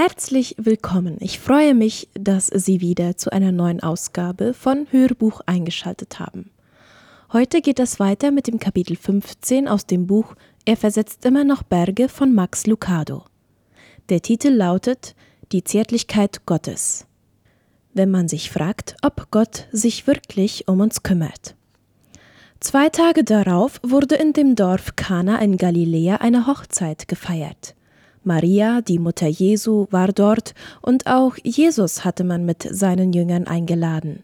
Herzlich willkommen. Ich freue mich, dass Sie wieder zu einer neuen Ausgabe von Hörbuch eingeschaltet haben. Heute geht es weiter mit dem Kapitel 15 aus dem Buch Er versetzt immer noch Berge von Max Lucado. Der Titel lautet Die Zärtlichkeit Gottes. Wenn man sich fragt, ob Gott sich wirklich um uns kümmert. Zwei Tage darauf wurde in dem Dorf Kana in Galiläa eine Hochzeit gefeiert. Maria, die Mutter Jesu, war dort und auch Jesus hatte man mit seinen Jüngern eingeladen.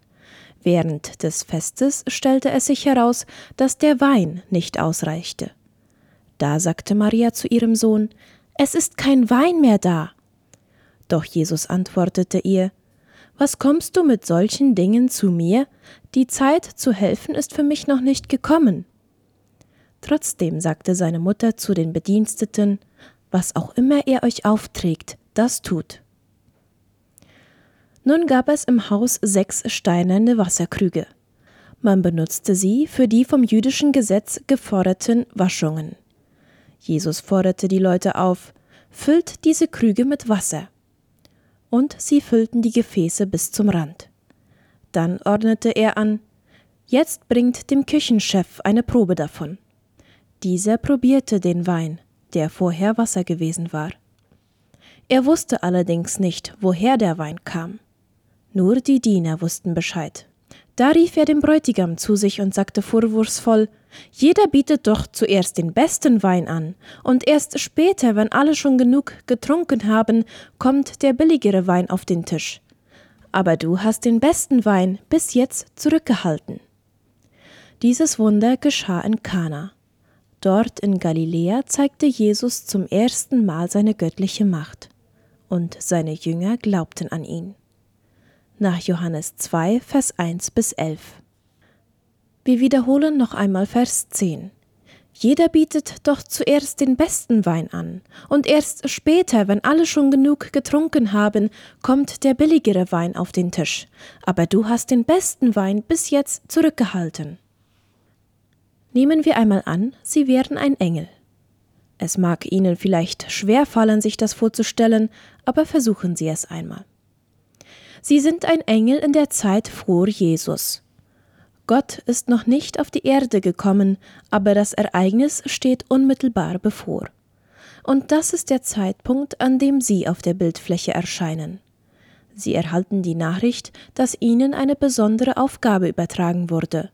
Während des Festes stellte es sich heraus, dass der Wein nicht ausreichte. Da sagte Maria zu ihrem Sohn, Es ist kein Wein mehr da. Doch Jesus antwortete ihr, Was kommst du mit solchen Dingen zu mir? Die Zeit zu helfen ist für mich noch nicht gekommen. Trotzdem sagte seine Mutter zu den Bediensteten, was auch immer er euch aufträgt, das tut. Nun gab es im Haus sechs steinerne Wasserkrüge. Man benutzte sie für die vom jüdischen Gesetz geforderten Waschungen. Jesus forderte die Leute auf, füllt diese Krüge mit Wasser. Und sie füllten die Gefäße bis zum Rand. Dann ordnete er an, jetzt bringt dem Küchenchef eine Probe davon. Dieser probierte den Wein der vorher Wasser gewesen war. Er wusste allerdings nicht, woher der Wein kam. Nur die Diener wussten Bescheid. Da rief er den Bräutigam zu sich und sagte vorwurfsvoll Jeder bietet doch zuerst den besten Wein an, und erst später, wenn alle schon genug getrunken haben, kommt der billigere Wein auf den Tisch. Aber du hast den besten Wein bis jetzt zurückgehalten. Dieses Wunder geschah in Kana. Dort in Galiläa zeigte Jesus zum ersten Mal seine göttliche Macht, und seine Jünger glaubten an ihn. Nach Johannes 2, Vers 1 bis 11. Wir wiederholen noch einmal Vers 10. Jeder bietet doch zuerst den besten Wein an, und erst später, wenn alle schon genug getrunken haben, kommt der billigere Wein auf den Tisch. Aber du hast den besten Wein bis jetzt zurückgehalten. Nehmen wir einmal an, Sie wären ein Engel. Es mag Ihnen vielleicht schwer fallen, sich das vorzustellen, aber versuchen Sie es einmal. Sie sind ein Engel in der Zeit vor Jesus. Gott ist noch nicht auf die Erde gekommen, aber das Ereignis steht unmittelbar bevor. Und das ist der Zeitpunkt, an dem Sie auf der Bildfläche erscheinen. Sie erhalten die Nachricht, dass Ihnen eine besondere Aufgabe übertragen wurde.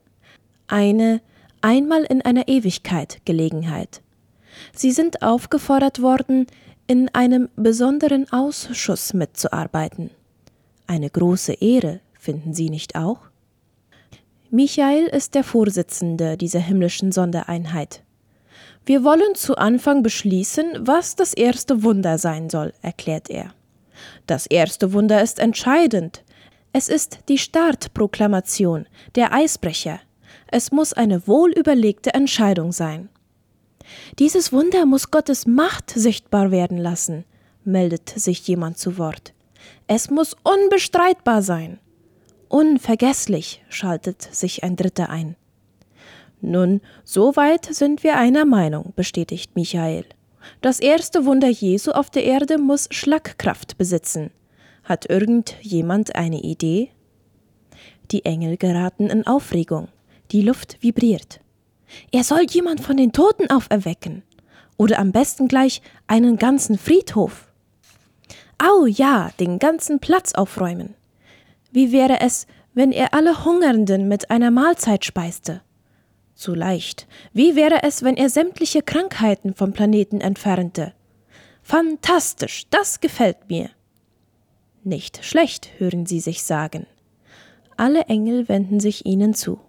Eine, einmal in einer Ewigkeit Gelegenheit. Sie sind aufgefordert worden, in einem besonderen Ausschuss mitzuarbeiten. Eine große Ehre, finden Sie nicht auch? Michael ist der Vorsitzende dieser himmlischen Sondereinheit. Wir wollen zu Anfang beschließen, was das erste Wunder sein soll, erklärt er. Das erste Wunder ist entscheidend. Es ist die Startproklamation, der Eisbrecher, es muss eine wohlüberlegte Entscheidung sein. Dieses Wunder muss Gottes Macht sichtbar werden lassen, meldet sich jemand zu Wort. Es muss unbestreitbar sein. Unvergesslich, schaltet sich ein Dritter ein. Nun, soweit sind wir einer Meinung, bestätigt Michael. Das erste Wunder Jesu auf der Erde muss Schlagkraft besitzen. Hat irgendjemand eine Idee? Die Engel geraten in Aufregung. Die Luft vibriert. Er soll jemand von den Toten auferwecken. Oder am besten gleich einen ganzen Friedhof. Au ja, den ganzen Platz aufräumen. Wie wäre es, wenn er alle Hungernden mit einer Mahlzeit speiste? Zu leicht. Wie wäre es, wenn er sämtliche Krankheiten vom Planeten entfernte? Fantastisch, das gefällt mir. Nicht schlecht, hören Sie sich sagen. Alle Engel wenden sich ihnen zu.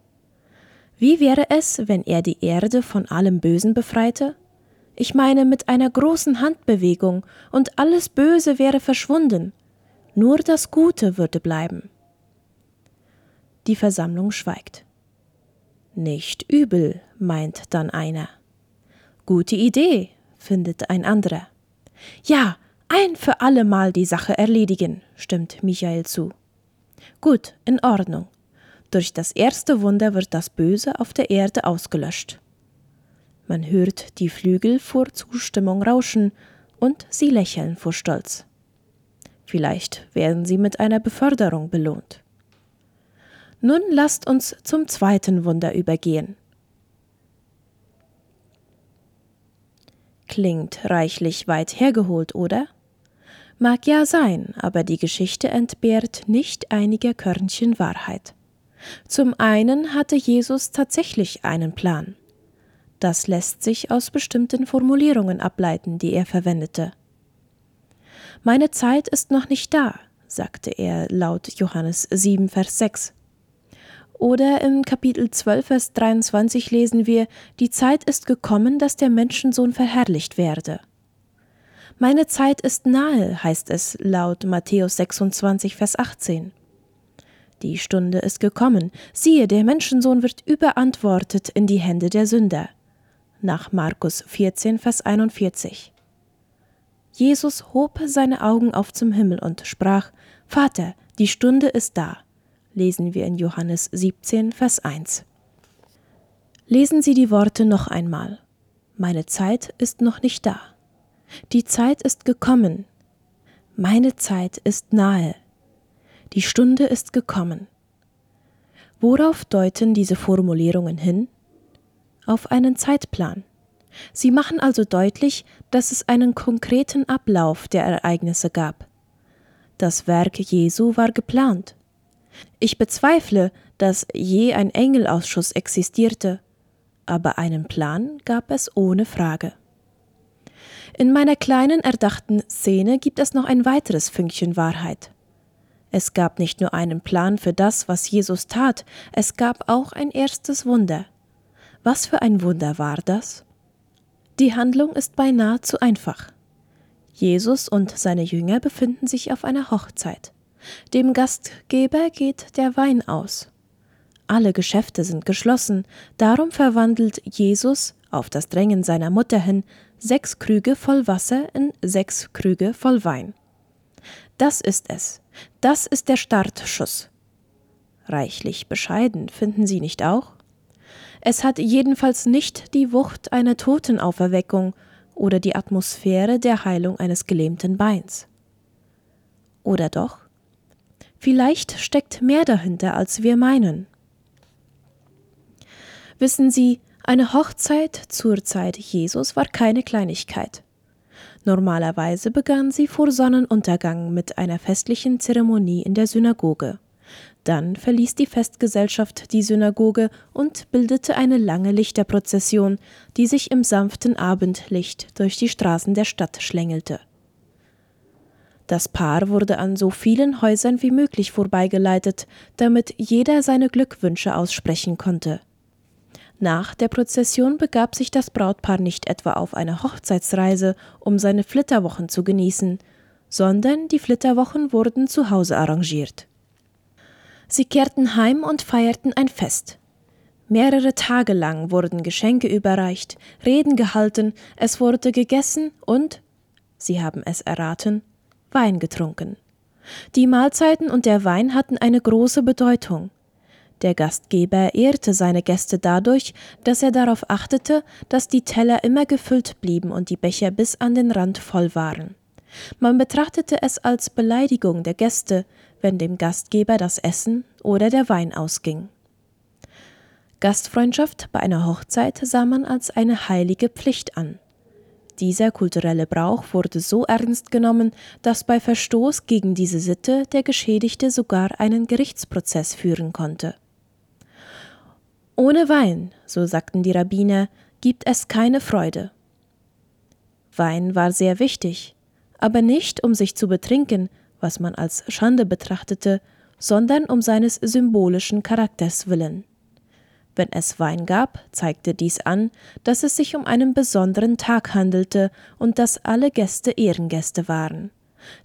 Wie wäre es, wenn er die Erde von allem Bösen befreite? Ich meine mit einer großen Handbewegung, und alles Böse wäre verschwunden, nur das Gute würde bleiben. Die Versammlung schweigt. Nicht übel, meint dann einer. Gute Idee, findet ein anderer. Ja, ein für allemal die Sache erledigen, stimmt Michael zu. Gut, in Ordnung. Durch das erste Wunder wird das Böse auf der Erde ausgelöscht. Man hört die Flügel vor Zustimmung rauschen und sie lächeln vor Stolz. Vielleicht werden sie mit einer Beförderung belohnt. Nun lasst uns zum zweiten Wunder übergehen. Klingt reichlich weit hergeholt, oder? Mag ja sein, aber die Geschichte entbehrt nicht einiger Körnchen Wahrheit. Zum einen hatte Jesus tatsächlich einen Plan. Das lässt sich aus bestimmten Formulierungen ableiten, die er verwendete. Meine Zeit ist noch nicht da, sagte er laut Johannes 7, Vers 6. Oder im Kapitel 12, Vers 23 lesen wir, die Zeit ist gekommen, dass der Menschensohn verherrlicht werde. Meine Zeit ist nahe, heißt es laut Matthäus 26, Vers 18. Die Stunde ist gekommen, siehe, der Menschensohn wird überantwortet in die Hände der Sünder. Nach Markus 14, Vers 41. Jesus hob seine Augen auf zum Himmel und sprach, Vater, die Stunde ist da. Lesen wir in Johannes 17, Vers 1. Lesen Sie die Worte noch einmal. Meine Zeit ist noch nicht da. Die Zeit ist gekommen. Meine Zeit ist nahe. Die Stunde ist gekommen. Worauf deuten diese Formulierungen hin? Auf einen Zeitplan. Sie machen also deutlich, dass es einen konkreten Ablauf der Ereignisse gab. Das Werk Jesu war geplant. Ich bezweifle, dass je ein Engelausschuss existierte, aber einen Plan gab es ohne Frage. In meiner kleinen erdachten Szene gibt es noch ein weiteres Fünkchen Wahrheit. Es gab nicht nur einen Plan für das, was Jesus tat, es gab auch ein erstes Wunder. Was für ein Wunder war das? Die Handlung ist beinahe zu einfach. Jesus und seine Jünger befinden sich auf einer Hochzeit. Dem Gastgeber geht der Wein aus. Alle Geschäfte sind geschlossen, darum verwandelt Jesus, auf das Drängen seiner Mutter hin, sechs Krüge voll Wasser in sechs Krüge voll Wein. Das ist es. Das ist der Startschuss. Reichlich bescheiden, finden Sie nicht auch? Es hat jedenfalls nicht die Wucht einer Totenauferweckung oder die Atmosphäre der Heilung eines gelähmten Beins. Oder doch? Vielleicht steckt mehr dahinter, als wir meinen. Wissen Sie, eine Hochzeit zur Zeit Jesus war keine Kleinigkeit. Normalerweise begann sie vor Sonnenuntergang mit einer festlichen Zeremonie in der Synagoge. Dann verließ die Festgesellschaft die Synagoge und bildete eine lange Lichterprozession, die sich im sanften Abendlicht durch die Straßen der Stadt schlängelte. Das Paar wurde an so vielen Häusern wie möglich vorbeigeleitet, damit jeder seine Glückwünsche aussprechen konnte. Nach der Prozession begab sich das Brautpaar nicht etwa auf eine Hochzeitsreise, um seine Flitterwochen zu genießen, sondern die Flitterwochen wurden zu Hause arrangiert. Sie kehrten heim und feierten ein Fest. Mehrere Tage lang wurden Geschenke überreicht, Reden gehalten, es wurde gegessen und, Sie haben es erraten, Wein getrunken. Die Mahlzeiten und der Wein hatten eine große Bedeutung. Der Gastgeber ehrte seine Gäste dadurch, dass er darauf achtete, dass die Teller immer gefüllt blieben und die Becher bis an den Rand voll waren. Man betrachtete es als Beleidigung der Gäste, wenn dem Gastgeber das Essen oder der Wein ausging. Gastfreundschaft bei einer Hochzeit sah man als eine heilige Pflicht an. Dieser kulturelle Brauch wurde so ernst genommen, dass bei Verstoß gegen diese Sitte der Geschädigte sogar einen Gerichtsprozess führen konnte. Ohne Wein, so sagten die Rabbiner, gibt es keine Freude. Wein war sehr wichtig, aber nicht um sich zu betrinken, was man als Schande betrachtete, sondern um seines symbolischen Charakters willen. Wenn es Wein gab, zeigte dies an, dass es sich um einen besonderen Tag handelte und dass alle Gäste Ehrengäste waren.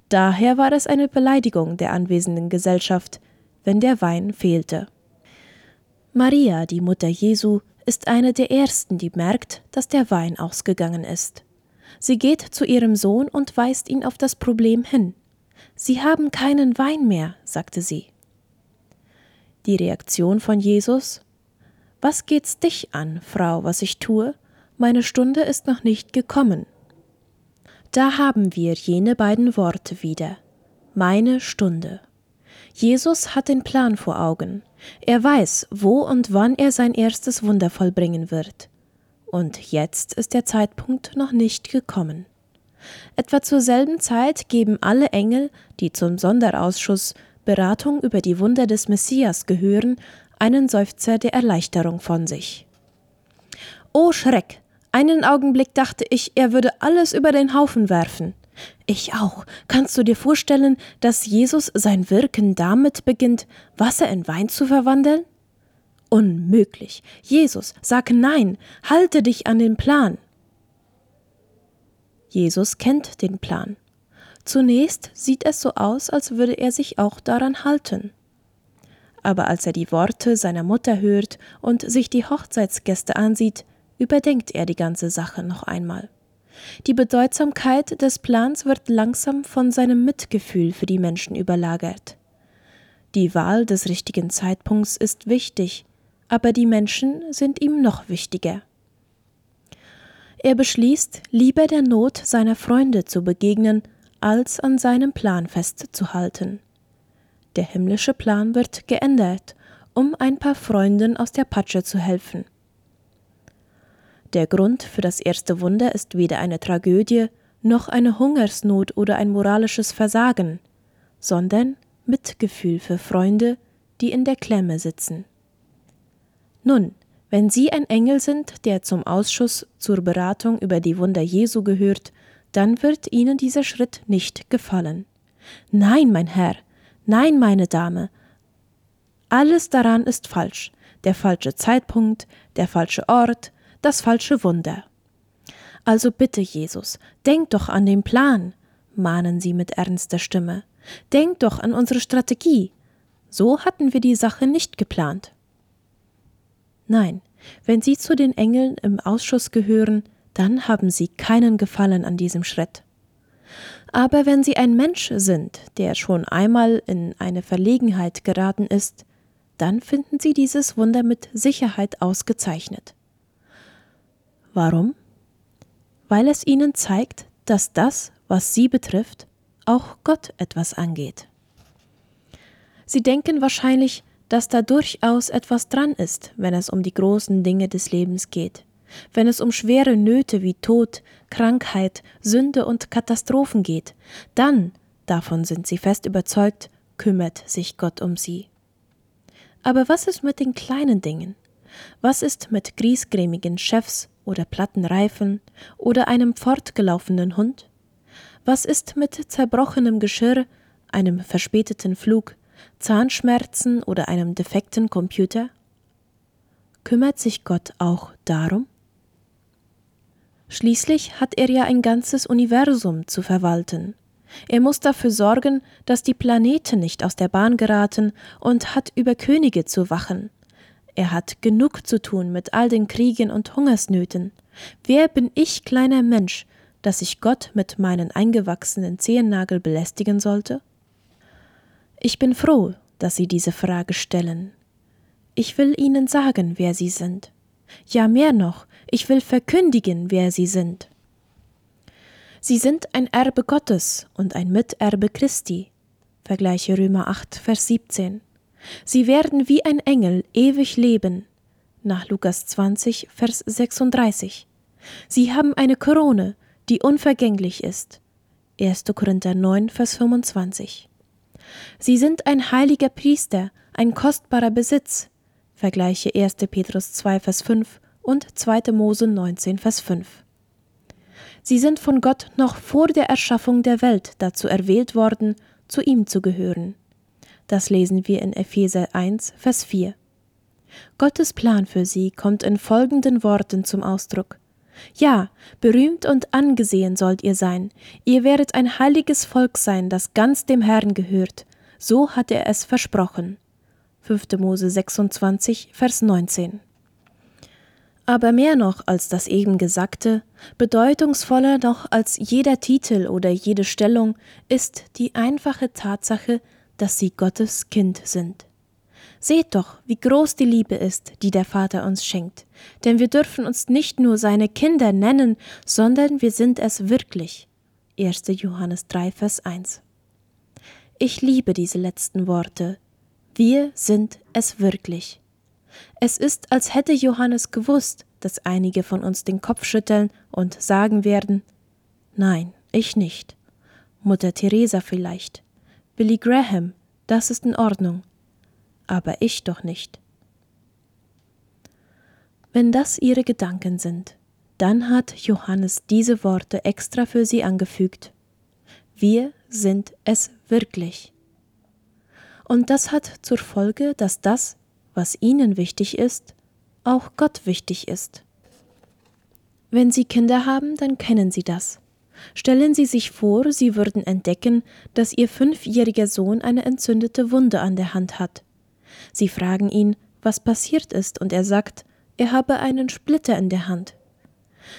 Daher war es eine Beleidigung der anwesenden Gesellschaft, wenn der Wein fehlte. Maria, die Mutter Jesu, ist eine der ersten, die merkt, dass der Wein ausgegangen ist. Sie geht zu ihrem Sohn und weist ihn auf das Problem hin. Sie haben keinen Wein mehr, sagte sie. Die Reaktion von Jesus Was geht's dich an, Frau, was ich tue? Meine Stunde ist noch nicht gekommen. Da haben wir jene beiden Worte wieder. meine Stunde. Jesus hat den Plan vor Augen. Er weiß, wo und wann er sein erstes Wunder vollbringen wird. Und jetzt ist der Zeitpunkt noch nicht gekommen. Etwa zur selben Zeit geben alle Engel, die zum Sonderausschuss Beratung über die Wunder des Messias gehören, einen Seufzer der Erleichterung von sich. O Schreck! Einen Augenblick dachte ich, er würde alles über den Haufen werfen. Ich auch. Kannst du dir vorstellen, dass Jesus sein Wirken damit beginnt, Wasser in Wein zu verwandeln? Unmöglich. Jesus, sag nein, halte dich an den Plan. Jesus kennt den Plan. Zunächst sieht es so aus, als würde er sich auch daran halten. Aber als er die Worte seiner Mutter hört und sich die Hochzeitsgäste ansieht, überdenkt er die ganze Sache noch einmal. Die Bedeutsamkeit des Plans wird langsam von seinem Mitgefühl für die Menschen überlagert. Die Wahl des richtigen Zeitpunkts ist wichtig, aber die Menschen sind ihm noch wichtiger. Er beschließt, lieber der Not seiner Freunde zu begegnen, als an seinem Plan festzuhalten. Der himmlische Plan wird geändert, um ein paar Freunden aus der Patsche zu helfen. Der Grund für das erste Wunder ist weder eine Tragödie noch eine Hungersnot oder ein moralisches Versagen, sondern Mitgefühl für Freunde, die in der Klemme sitzen. Nun, wenn Sie ein Engel sind, der zum Ausschuss zur Beratung über die Wunder Jesu gehört, dann wird Ihnen dieser Schritt nicht gefallen. Nein, mein Herr, nein, meine Dame, alles daran ist falsch, der falsche Zeitpunkt, der falsche Ort, das falsche Wunder. Also bitte, Jesus, denk doch an den Plan, mahnen sie mit ernster Stimme. Denk doch an unsere Strategie. So hatten wir die Sache nicht geplant. Nein, wenn Sie zu den Engeln im Ausschuss gehören, dann haben Sie keinen Gefallen an diesem Schritt. Aber wenn Sie ein Mensch sind, der schon einmal in eine Verlegenheit geraten ist, dann finden Sie dieses Wunder mit Sicherheit ausgezeichnet. Warum? Weil es ihnen zeigt, dass das, was sie betrifft, auch Gott etwas angeht. Sie denken wahrscheinlich, dass da durchaus etwas dran ist, wenn es um die großen Dinge des Lebens geht, wenn es um schwere Nöte wie Tod, Krankheit, Sünde und Katastrophen geht, dann, davon sind sie fest überzeugt, kümmert sich Gott um sie. Aber was ist mit den kleinen Dingen? Was ist mit griesgrämigen Chefs oder platten Reifen oder einem fortgelaufenen Hund? Was ist mit zerbrochenem Geschirr, einem verspäteten Flug, Zahnschmerzen oder einem defekten Computer? Kümmert sich Gott auch darum? Schließlich hat er ja ein ganzes Universum zu verwalten. Er muss dafür sorgen, dass die Planeten nicht aus der Bahn geraten und hat über Könige zu wachen, er hat genug zu tun mit all den Kriegen und Hungersnöten. Wer bin ich, kleiner Mensch, dass ich Gott mit meinen eingewachsenen Zehennagel belästigen sollte? Ich bin froh, dass Sie diese Frage stellen. Ich will Ihnen sagen, wer Sie sind. Ja, mehr noch, ich will verkündigen, wer Sie sind. Sie sind ein Erbe Gottes und ein Miterbe Christi. Vergleiche Römer 8, Vers 17. Sie werden wie ein Engel ewig leben. Nach Lukas 20, Vers 36. Sie haben eine Krone, die unvergänglich ist. 1. Korinther 9, Vers 25. Sie sind ein heiliger Priester, ein kostbarer Besitz. Vergleiche 1. Petrus 2, Vers 5 und 2. Mose 19, Vers 5. Sie sind von Gott noch vor der Erschaffung der Welt dazu erwählt worden, zu ihm zu gehören. Das lesen wir in Epheser 1, Vers 4. Gottes Plan für sie kommt in folgenden Worten zum Ausdruck. Ja, berühmt und angesehen sollt ihr sein, ihr werdet ein heiliges Volk sein, das ganz dem Herrn gehört, so hat er es versprochen. 5. Mose 26, Vers 19. Aber mehr noch als das eben Gesagte, bedeutungsvoller noch als jeder Titel oder jede Stellung, ist die einfache Tatsache, dass sie Gottes Kind sind. Seht doch, wie groß die Liebe ist, die der Vater uns schenkt, denn wir dürfen uns nicht nur seine Kinder nennen, sondern wir sind es wirklich. 1. Johannes 3, Vers 1. Ich liebe diese letzten Worte. Wir sind es wirklich. Es ist, als hätte Johannes gewusst, dass einige von uns den Kopf schütteln und sagen werden Nein, ich nicht. Mutter Teresa vielleicht. Billy Graham, das ist in Ordnung. Aber ich doch nicht. Wenn das ihre Gedanken sind, dann hat Johannes diese Worte extra für sie angefügt. Wir sind es wirklich. Und das hat zur Folge, dass das, was ihnen wichtig ist, auch Gott wichtig ist. Wenn Sie Kinder haben, dann kennen Sie das. Stellen Sie sich vor, Sie würden entdecken, dass Ihr fünfjähriger Sohn eine entzündete Wunde an der Hand hat. Sie fragen ihn, was passiert ist, und er sagt, er habe einen Splitter in der Hand.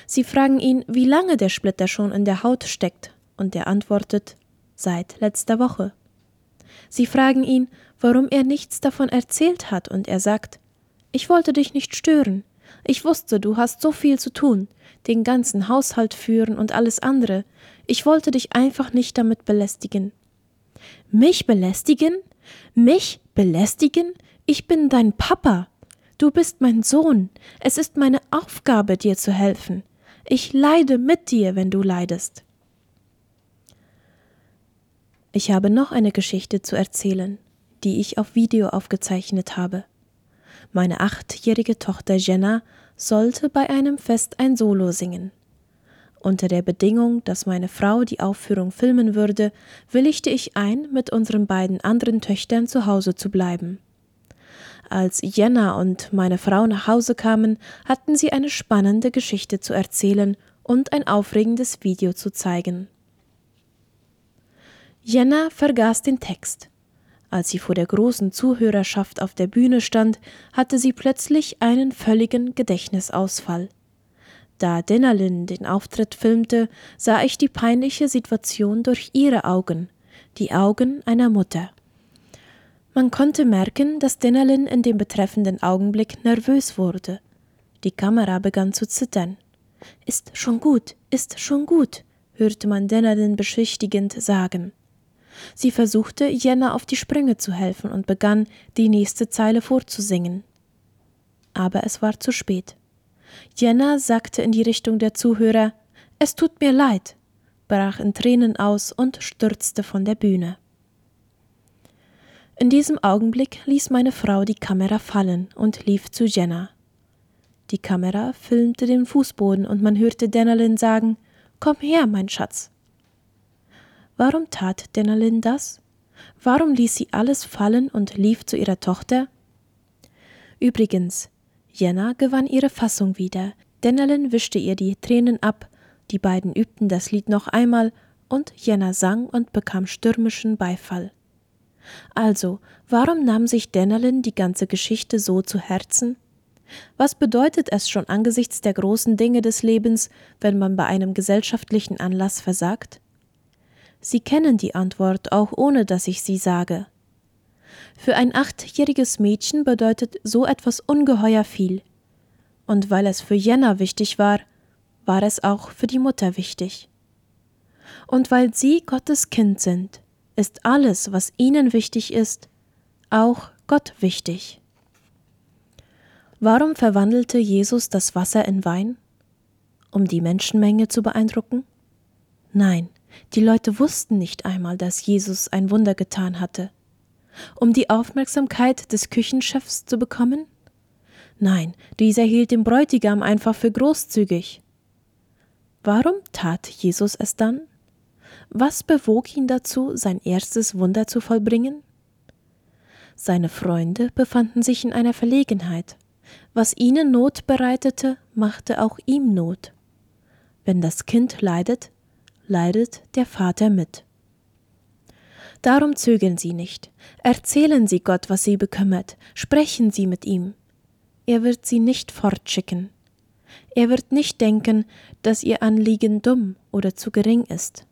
Sie fragen ihn, wie lange der Splitter schon in der Haut steckt, und er antwortet, seit letzter Woche. Sie fragen ihn, warum er nichts davon erzählt hat, und er sagt, ich wollte dich nicht stören. Ich wusste, du hast so viel zu tun, den ganzen Haushalt führen und alles andere. Ich wollte dich einfach nicht damit belästigen. Mich belästigen? Mich belästigen? Ich bin dein Papa. Du bist mein Sohn. Es ist meine Aufgabe, dir zu helfen. Ich leide mit dir, wenn du leidest. Ich habe noch eine Geschichte zu erzählen, die ich auf Video aufgezeichnet habe. Meine achtjährige Tochter Jenna sollte bei einem Fest ein Solo singen. Unter der Bedingung, dass meine Frau die Aufführung filmen würde, willigte ich ein, mit unseren beiden anderen Töchtern zu Hause zu bleiben. Als Jenna und meine Frau nach Hause kamen, hatten sie eine spannende Geschichte zu erzählen und ein aufregendes Video zu zeigen. Jenna vergaß den Text. Als sie vor der großen Zuhörerschaft auf der Bühne stand, hatte sie plötzlich einen völligen Gedächtnisausfall. Da Dennerlin den Auftritt filmte, sah ich die peinliche Situation durch ihre Augen, die Augen einer Mutter. Man konnte merken, dass Dennerlin in dem betreffenden Augenblick nervös wurde. Die Kamera begann zu zittern. Ist schon gut, ist schon gut, hörte man Dennerlin beschwichtigend sagen. Sie versuchte, Jenna auf die Sprünge zu helfen und begann, die nächste Zeile vorzusingen. Aber es war zu spät. Jenna sagte in die Richtung der Zuhörer Es tut mir leid, brach in Tränen aus und stürzte von der Bühne. In diesem Augenblick ließ meine Frau die Kamera fallen und lief zu Jenna. Die Kamera filmte den Fußboden und man hörte Dennerlin sagen Komm her, mein Schatz. Warum tat Dennerlin das? Warum ließ sie alles fallen und lief zu ihrer Tochter? Übrigens, Jenna gewann ihre Fassung wieder. Dennerlin wischte ihr die Tränen ab, die beiden übten das Lied noch einmal, und Jenna sang und bekam stürmischen Beifall. Also, warum nahm sich Dennerlin die ganze Geschichte so zu Herzen? Was bedeutet es schon angesichts der großen Dinge des Lebens, wenn man bei einem gesellschaftlichen Anlass versagt? Sie kennen die Antwort, auch ohne dass ich sie sage. Für ein achtjähriges Mädchen bedeutet so etwas ungeheuer viel. Und weil es für Jenna wichtig war, war es auch für die Mutter wichtig. Und weil sie Gottes Kind sind, ist alles, was ihnen wichtig ist, auch Gott wichtig. Warum verwandelte Jesus das Wasser in Wein? Um die Menschenmenge zu beeindrucken? Nein, die Leute wussten nicht einmal, dass Jesus ein Wunder getan hatte. Um die Aufmerksamkeit des Küchenchefs zu bekommen? Nein, dieser hielt den Bräutigam einfach für großzügig. Warum tat Jesus es dann? Was bewog ihn dazu, sein erstes Wunder zu vollbringen? Seine Freunde befanden sich in einer Verlegenheit. Was ihnen Not bereitete, machte auch ihm Not. Wenn das Kind leidet, leidet der Vater mit. Darum zögern Sie nicht, erzählen Sie Gott, was Sie bekümmert, sprechen Sie mit ihm. Er wird Sie nicht fortschicken. Er wird nicht denken, dass Ihr Anliegen dumm oder zu gering ist.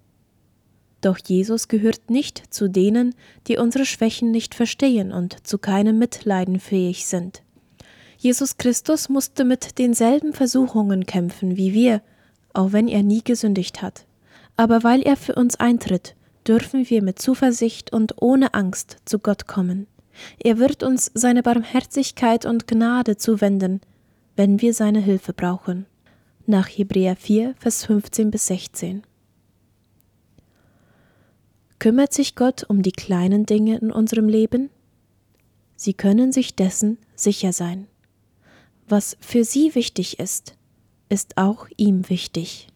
Doch Jesus gehört nicht zu denen, die unsere Schwächen nicht verstehen und zu keinem Mitleiden fähig sind. Jesus Christus musste mit denselben Versuchungen kämpfen wie wir, auch wenn er nie gesündigt hat aber weil er für uns eintritt, dürfen wir mit Zuversicht und ohne Angst zu Gott kommen. Er wird uns seine Barmherzigkeit und Gnade zuwenden, wenn wir seine Hilfe brauchen. Nach Hebräer 4, Vers 15 bis 16. Kümmert sich Gott um die kleinen Dinge in unserem Leben? Sie können sich dessen sicher sein. Was für Sie wichtig ist, ist auch ihm wichtig.